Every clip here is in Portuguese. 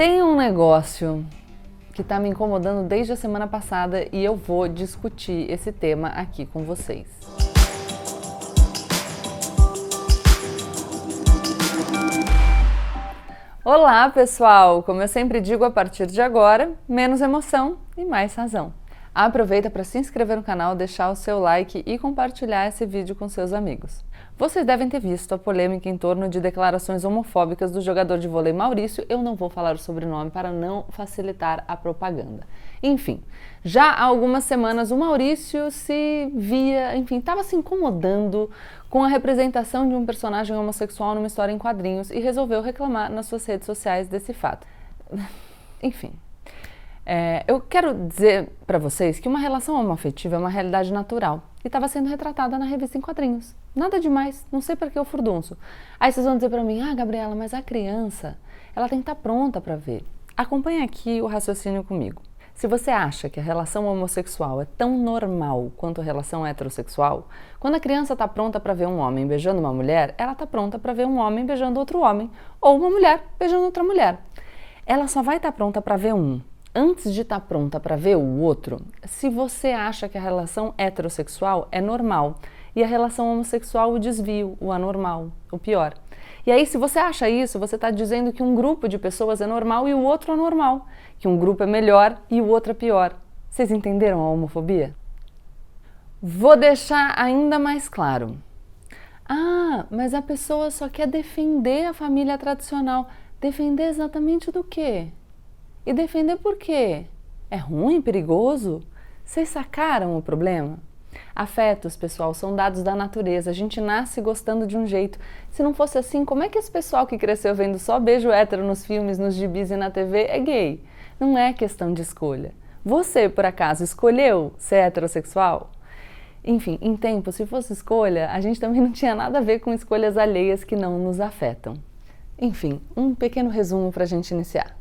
Tem um negócio que está me incomodando desde a semana passada e eu vou discutir esse tema aqui com vocês. Olá, pessoal! Como eu sempre digo, a partir de agora, menos emoção e mais razão. Aproveita para se inscrever no canal, deixar o seu like e compartilhar esse vídeo com seus amigos. Vocês devem ter visto a polêmica em torno de declarações homofóbicas do jogador de vôlei Maurício. Eu não vou falar o sobrenome para não facilitar a propaganda. Enfim, já há algumas semanas o Maurício se via, enfim, estava se incomodando com a representação de um personagem homossexual numa história em quadrinhos e resolveu reclamar nas suas redes sociais desse fato. Enfim, é, eu quero dizer para vocês que uma relação homoafetiva é uma realidade natural e estava sendo retratada na revista em quadrinhos. Nada demais, não sei para que eu furdunço. Aí vocês vão dizer para mim, ah, Gabriela, mas a criança, ela tem que estar tá pronta para ver. Acompanhe aqui o raciocínio comigo. Se você acha que a relação homossexual é tão normal quanto a relação heterossexual, quando a criança está pronta para ver um homem beijando uma mulher, ela está pronta para ver um homem beijando outro homem, ou uma mulher beijando outra mulher. Ela só vai estar tá pronta para ver um antes de estar tá pronta para ver o outro, se você acha que a relação heterossexual é normal e a relação homossexual o desvio, o anormal, o pior. E aí, se você acha isso, você está dizendo que um grupo de pessoas é normal e o outro anormal, que um grupo é melhor e o outro é pior. Vocês entenderam a homofobia? Vou deixar ainda mais claro. Ah, mas a pessoa só quer defender a família tradicional. Defender exatamente do quê? E defender por quê? É ruim, perigoso? Vocês sacaram o problema? Afetos, pessoal, são dados da natureza. A gente nasce gostando de um jeito. Se não fosse assim, como é que esse pessoal que cresceu vendo só beijo hétero nos filmes, nos gibis e na TV é gay? Não é questão de escolha. Você, por acaso, escolheu ser heterossexual? Enfim, em tempo, se fosse escolha, a gente também não tinha nada a ver com escolhas alheias que não nos afetam. Enfim, um pequeno resumo para a gente iniciar.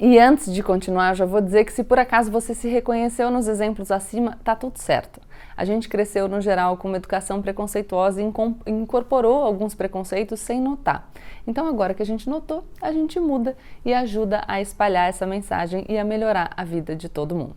E antes de continuar, já vou dizer que se por acaso você se reconheceu nos exemplos acima, tá tudo certo. A gente cresceu no geral com uma educação preconceituosa e incorporou alguns preconceitos sem notar. Então agora que a gente notou, a gente muda e ajuda a espalhar essa mensagem e a melhorar a vida de todo mundo.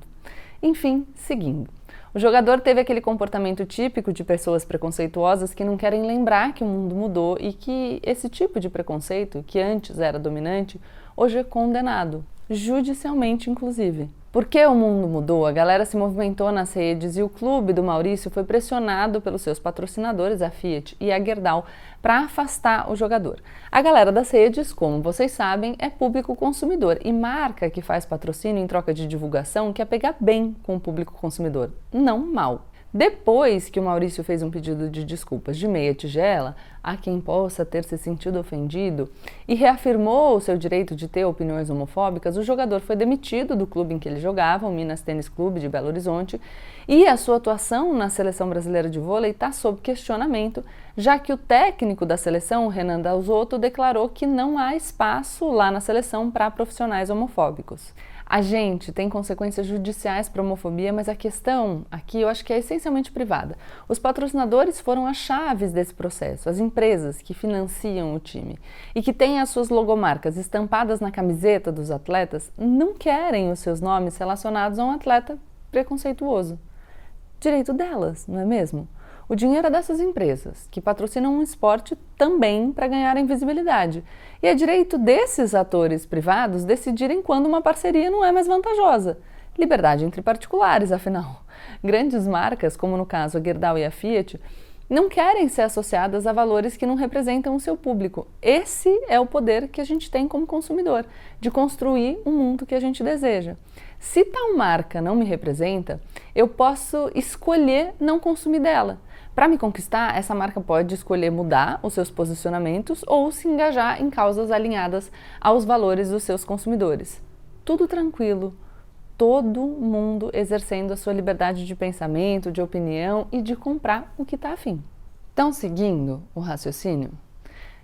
Enfim, seguindo. O jogador teve aquele comportamento típico de pessoas preconceituosas que não querem lembrar que o mundo mudou e que esse tipo de preconceito, que antes era dominante, hoje é condenado, judicialmente inclusive. Porque o mundo mudou, a galera se movimentou nas redes e o clube do Maurício foi pressionado pelos seus patrocinadores, a Fiat e a Gerdau, para afastar o jogador. A galera das redes, como vocês sabem, é público consumidor e marca que faz patrocínio em troca de divulgação quer pegar bem com o público consumidor, não mal. Depois que o Maurício fez um pedido de desculpas de meia tigela a quem possa ter se sentido ofendido e reafirmou o seu direito de ter opiniões homofóbicas, o jogador foi demitido do clube em que ele jogava, o Minas Tênis Clube de Belo Horizonte, e a sua atuação na seleção brasileira de vôlei está sob questionamento, já que o técnico da seleção, Renan Dalzotto, declarou que não há espaço lá na seleção para profissionais homofóbicos. A gente tem consequências judiciais para homofobia, mas a questão aqui eu acho que é essencialmente privada. Os patrocinadores foram as chaves desse processo, as empresas que financiam o time e que têm as suas logomarcas estampadas na camiseta dos atletas não querem os seus nomes relacionados a um atleta preconceituoso. Direito delas, não é mesmo? O dinheiro é dessas empresas, que patrocinam um esporte também para ganharem visibilidade. E é direito desses atores privados decidirem quando uma parceria não é mais vantajosa. Liberdade entre particulares, afinal. Grandes marcas, como no caso a Gerdau e a Fiat, não querem ser associadas a valores que não representam o seu público. Esse é o poder que a gente tem como consumidor, de construir um mundo que a gente deseja. Se tal marca não me representa, eu posso escolher não consumir dela. Para me conquistar, essa marca pode escolher mudar os seus posicionamentos ou se engajar em causas alinhadas aos valores dos seus consumidores. Tudo tranquilo, todo mundo exercendo a sua liberdade de pensamento, de opinião e de comprar o que está afim. Então, seguindo o raciocínio,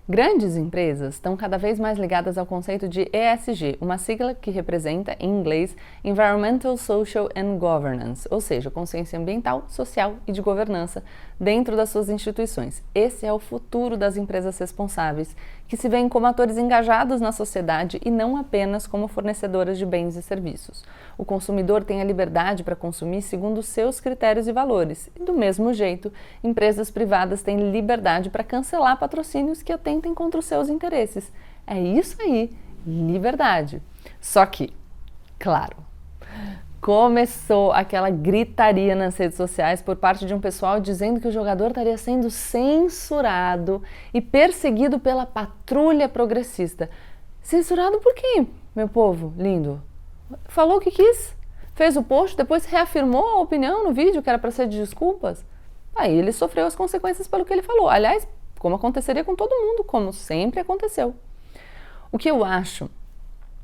Grandes empresas estão cada vez mais ligadas ao conceito de ESG, uma sigla que representa, em inglês, Environmental, Social and Governance, ou seja, consciência ambiental, social e de governança dentro das suas instituições. Esse é o futuro das empresas responsáveis, que se veem como atores engajados na sociedade e não apenas como fornecedoras de bens e serviços. O consumidor tem a liberdade para consumir segundo seus critérios e valores, e do mesmo jeito, empresas privadas têm liberdade para cancelar patrocínios que atentem contra os seus interesses. É isso aí, liberdade. Só que, claro, começou aquela gritaria nas redes sociais por parte de um pessoal dizendo que o jogador estaria sendo censurado e perseguido pela patrulha progressista. Censurado por quem, meu povo lindo? Falou o que quis, fez o post, depois reafirmou a opinião no vídeo que era para ser de desculpas. Aí ele sofreu as consequências pelo que ele falou. Aliás, como aconteceria com todo mundo, como sempre aconteceu. O que eu acho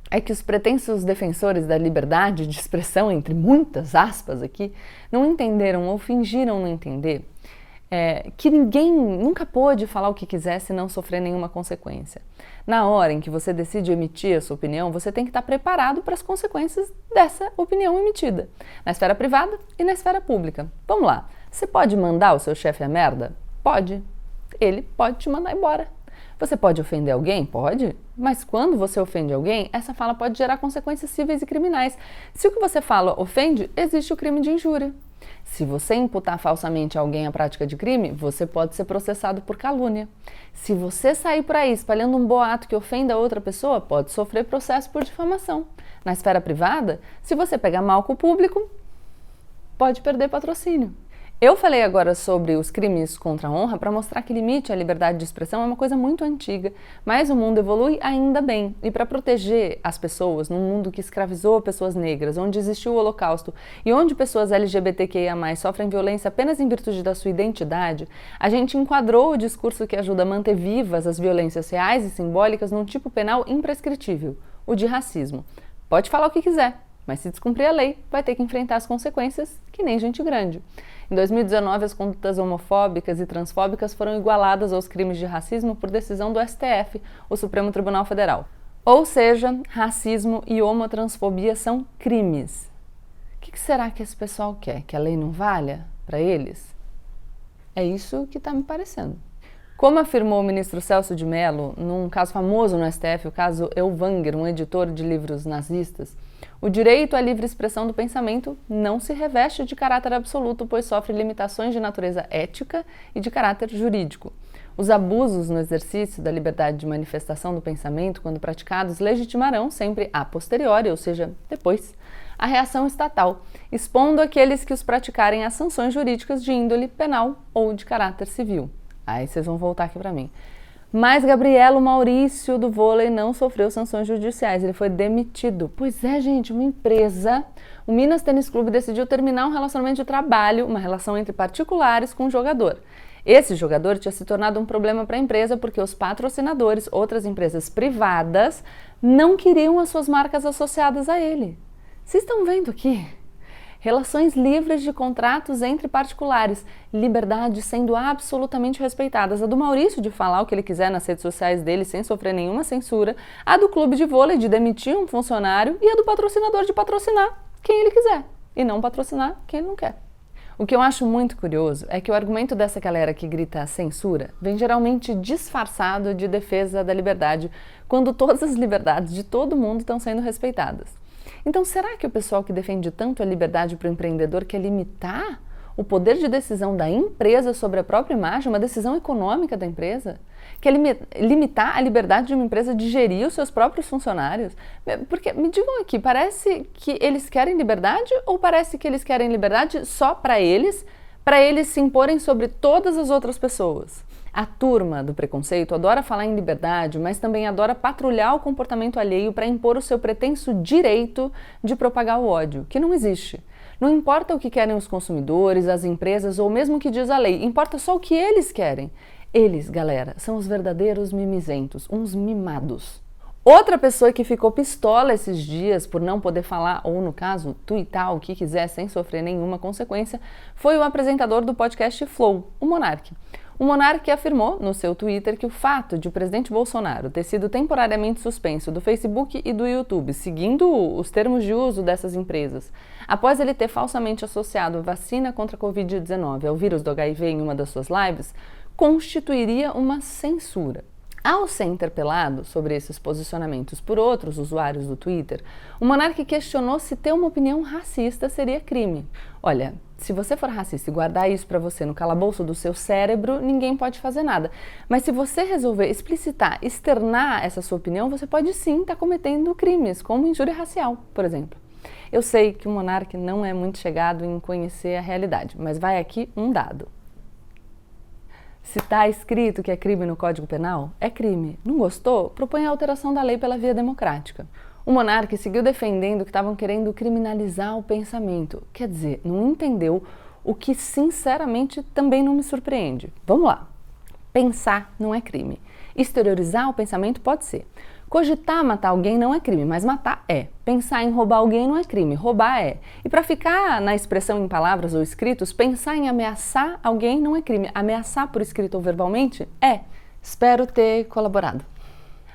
é que os pretensos defensores da liberdade de expressão, entre muitas aspas aqui, não entenderam ou fingiram não entender é, que ninguém nunca pôde falar o que quiser sem não sofrer nenhuma consequência. Na hora em que você decide emitir a sua opinião, você tem que estar preparado para as consequências dessa opinião emitida, na esfera privada e na esfera pública. Vamos lá, você pode mandar o seu chefe a merda? Pode, ele pode te mandar embora. Você pode ofender alguém? Pode. Mas quando você ofende alguém, essa fala pode gerar consequências cíveis e criminais. Se o que você fala ofende, existe o crime de injúria. Se você imputar falsamente a alguém a prática de crime, você pode ser processado por calúnia. Se você sair por aí espalhando um boato que ofenda outra pessoa, pode sofrer processo por difamação. Na esfera privada, se você pegar mal com o público, pode perder patrocínio. Eu falei agora sobre os crimes contra a honra para mostrar que limite à liberdade de expressão é uma coisa muito antiga, mas o mundo evolui ainda bem. E para proteger as pessoas num mundo que escravizou pessoas negras, onde existiu o Holocausto e onde pessoas LGBTQIA sofrem violência apenas em virtude da sua identidade, a gente enquadrou o discurso que ajuda a manter vivas as violências reais e simbólicas num tipo penal imprescritível, o de racismo. Pode falar o que quiser, mas se descumprir a lei, vai ter que enfrentar as consequências, que nem gente grande. Em 2019, as condutas homofóbicas e transfóbicas foram igualadas aos crimes de racismo por decisão do STF, o Supremo Tribunal Federal. Ou seja, racismo e homotransfobia são crimes. O que será que esse pessoal quer? Que a lei não valha para eles? É isso que está me parecendo. Como afirmou o ministro Celso de Mello, num caso famoso no STF, o caso Elvanger, um editor de livros nazistas, o direito à livre expressão do pensamento não se reveste de caráter absoluto, pois sofre limitações de natureza ética e de caráter jurídico. Os abusos no exercício da liberdade de manifestação do pensamento, quando praticados, legitimarão sempre a posteriori, ou seja, depois, a reação estatal, expondo aqueles que os praticarem a sanções jurídicas de índole penal ou de caráter civil. Aí vocês vão voltar aqui para mim. Mas Gabrielo Maurício do vôlei não sofreu sanções judiciais, ele foi demitido. Pois é, gente, uma empresa, o Minas Tênis Clube decidiu terminar um relacionamento de trabalho, uma relação entre particulares com um jogador. Esse jogador tinha se tornado um problema para a empresa porque os patrocinadores, outras empresas privadas, não queriam as suas marcas associadas a ele. Vocês estão vendo aqui? Relações livres de contratos entre particulares, liberdade sendo absolutamente respeitadas. A do Maurício de falar o que ele quiser nas redes sociais dele sem sofrer nenhuma censura, a do clube de vôlei de demitir um funcionário e a do patrocinador de patrocinar quem ele quiser e não patrocinar quem não quer. O que eu acho muito curioso é que o argumento dessa galera que grita censura vem geralmente disfarçado de defesa da liberdade, quando todas as liberdades de todo mundo estão sendo respeitadas. Então, será que o pessoal que defende tanto a liberdade para o empreendedor quer limitar o poder de decisão da empresa sobre a própria imagem, uma decisão econômica da empresa? Quer limitar a liberdade de uma empresa de gerir os seus próprios funcionários? Porque, me digam aqui, parece que eles querem liberdade ou parece que eles querem liberdade só para eles, para eles se imporem sobre todas as outras pessoas? A turma do preconceito adora falar em liberdade, mas também adora patrulhar o comportamento alheio para impor o seu pretenso direito de propagar o ódio, que não existe. Não importa o que querem os consumidores, as empresas ou mesmo o que diz a lei, importa só o que eles querem. Eles, galera, são os verdadeiros mimizentos, uns mimados. Outra pessoa que ficou pistola esses dias por não poder falar, ou no caso, tuitar o que quiser sem sofrer nenhuma consequência, foi o apresentador do podcast Flow, o Monark. O monarca afirmou no seu Twitter que o fato de o presidente Bolsonaro ter sido temporariamente suspenso do Facebook e do YouTube, seguindo os termos de uso dessas empresas, após ele ter falsamente associado vacina contra a Covid-19 ao vírus do HIV em uma das suas lives, constituiria uma censura. Ao ser interpelado sobre esses posicionamentos por outros usuários do Twitter, o monarca questionou se ter uma opinião racista seria crime. Olha, se você for racista e guardar isso para você no calabouço do seu cérebro, ninguém pode fazer nada. Mas se você resolver explicitar, externar essa sua opinião, você pode sim estar tá cometendo crimes, como injúria racial, por exemplo. Eu sei que o monarca não é muito chegado em conhecer a realidade, mas vai aqui um dado. Se está escrito que é crime no Código Penal, é crime. Não gostou? Propõe a alteração da lei pela via democrática. O monarca seguiu defendendo que estavam querendo criminalizar o pensamento. Quer dizer, não entendeu o que sinceramente também não me surpreende. Vamos lá. Pensar não é crime. Exteriorizar o pensamento pode ser. Cogitar matar alguém não é crime, mas matar é. Pensar em roubar alguém não é crime, roubar é. E para ficar na expressão em palavras ou escritos, pensar em ameaçar alguém não é crime. Ameaçar por escrito ou verbalmente é. Espero ter colaborado.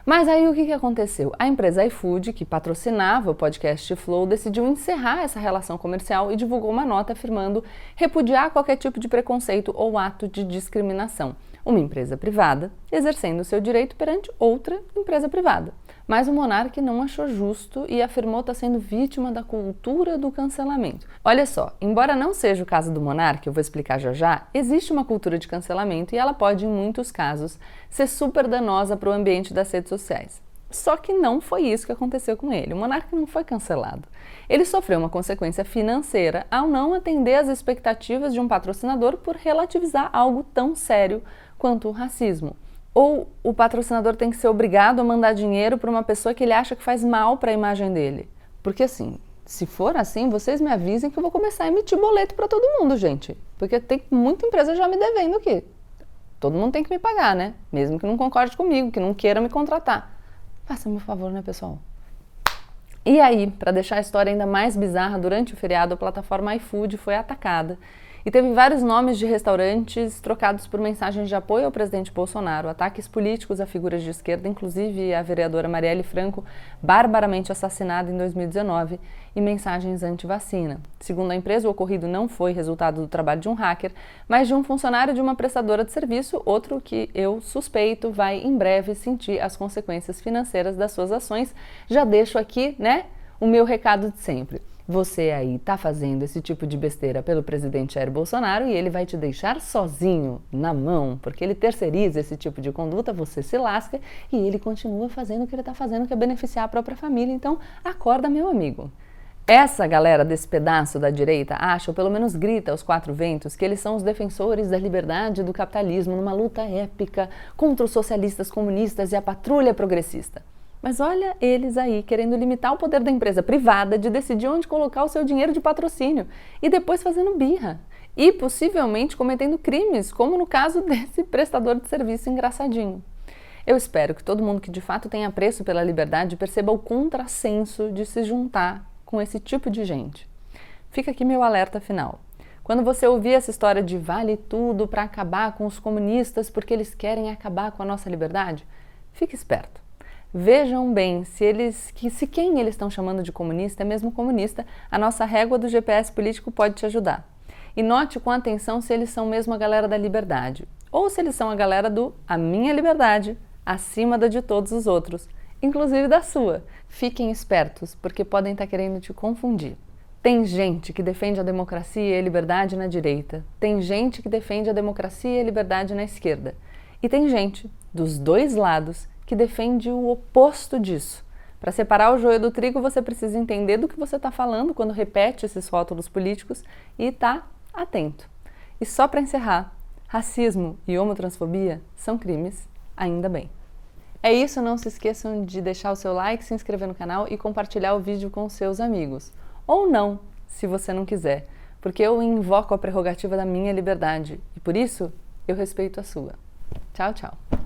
Mas aí o que, aconteceu? A empresa iFood, que patrocinava o podcast Flow, decidiu encerrar essa relação comercial e divulgou uma nota afirmando repudiar qualquer tipo de preconceito ou ato de discriminação uma empresa privada exercendo seu direito perante outra empresa privada. Mas o monarca não achou justo e afirmou estar sendo vítima da cultura do cancelamento. Olha só, embora não seja o caso do monarca, eu vou explicar já já, existe uma cultura de cancelamento e ela pode, em muitos casos, ser super danosa para o ambiente das redes sociais. Só que não foi isso que aconteceu com ele. O monarca não foi cancelado. Ele sofreu uma consequência financeira ao não atender às expectativas de um patrocinador por relativizar algo tão sério quanto o racismo. Ou o patrocinador tem que ser obrigado a mandar dinheiro para uma pessoa que ele acha que faz mal para a imagem dele. Porque assim, se for assim, vocês me avisem que eu vou começar a emitir boleto para todo mundo, gente. Porque tem muita empresa já me devendo aqui. Todo mundo tem que me pagar, né? Mesmo que não concorde comigo, que não queira me contratar. Faça-me um favor, né, pessoal? E aí, para deixar a história ainda mais bizarra, durante o feriado, a plataforma iFood foi atacada e teve vários nomes de restaurantes trocados por mensagens de apoio ao presidente Bolsonaro, ataques políticos a figuras de esquerda, inclusive a vereadora Marielle Franco, barbaramente assassinada em 2019, e mensagens anti-vacina. Segundo a empresa, o ocorrido não foi resultado do trabalho de um hacker, mas de um funcionário de uma prestadora de serviço, outro que eu suspeito vai em breve sentir as consequências financeiras das suas ações. Já deixo aqui, né, o meu recado de sempre. Você aí está fazendo esse tipo de besteira pelo presidente Jair Bolsonaro e ele vai te deixar sozinho, na mão, porque ele terceiriza esse tipo de conduta, você se lasca e ele continua fazendo o que ele está fazendo, que é beneficiar a própria família. Então, acorda, meu amigo. Essa galera desse pedaço da direita acha, ou pelo menos grita aos quatro ventos, que eles são os defensores da liberdade e do capitalismo numa luta épica contra os socialistas comunistas e a patrulha progressista. Mas olha eles aí querendo limitar o poder da empresa privada de decidir onde colocar o seu dinheiro de patrocínio e depois fazendo birra. E possivelmente cometendo crimes, como no caso desse prestador de serviço engraçadinho. Eu espero que todo mundo que de fato tem apreço pela liberdade perceba o contrassenso de se juntar com esse tipo de gente. Fica aqui meu alerta final. Quando você ouvir essa história de vale tudo para acabar com os comunistas porque eles querem acabar com a nossa liberdade, fique esperto. Vejam bem se eles que se quem eles estão chamando de comunista é mesmo comunista, a nossa régua do GPS político pode te ajudar. E note com atenção se eles são mesmo a galera da liberdade ou se eles são a galera do a minha liberdade acima da de todos os outros, inclusive da sua. Fiquem espertos, porque podem estar querendo te confundir. Tem gente que defende a democracia e a liberdade na direita, tem gente que defende a democracia e a liberdade na esquerda. E tem gente dos dois lados que defende o oposto disso. Para separar o joio do trigo, você precisa entender do que você está falando quando repete esses rótulos políticos e estar tá atento. E só para encerrar, racismo e homotransfobia são crimes, ainda bem. É isso, não se esqueçam de deixar o seu like, se inscrever no canal e compartilhar o vídeo com seus amigos. Ou não, se você não quiser, porque eu invoco a prerrogativa da minha liberdade e por isso eu respeito a sua. Tchau, tchau.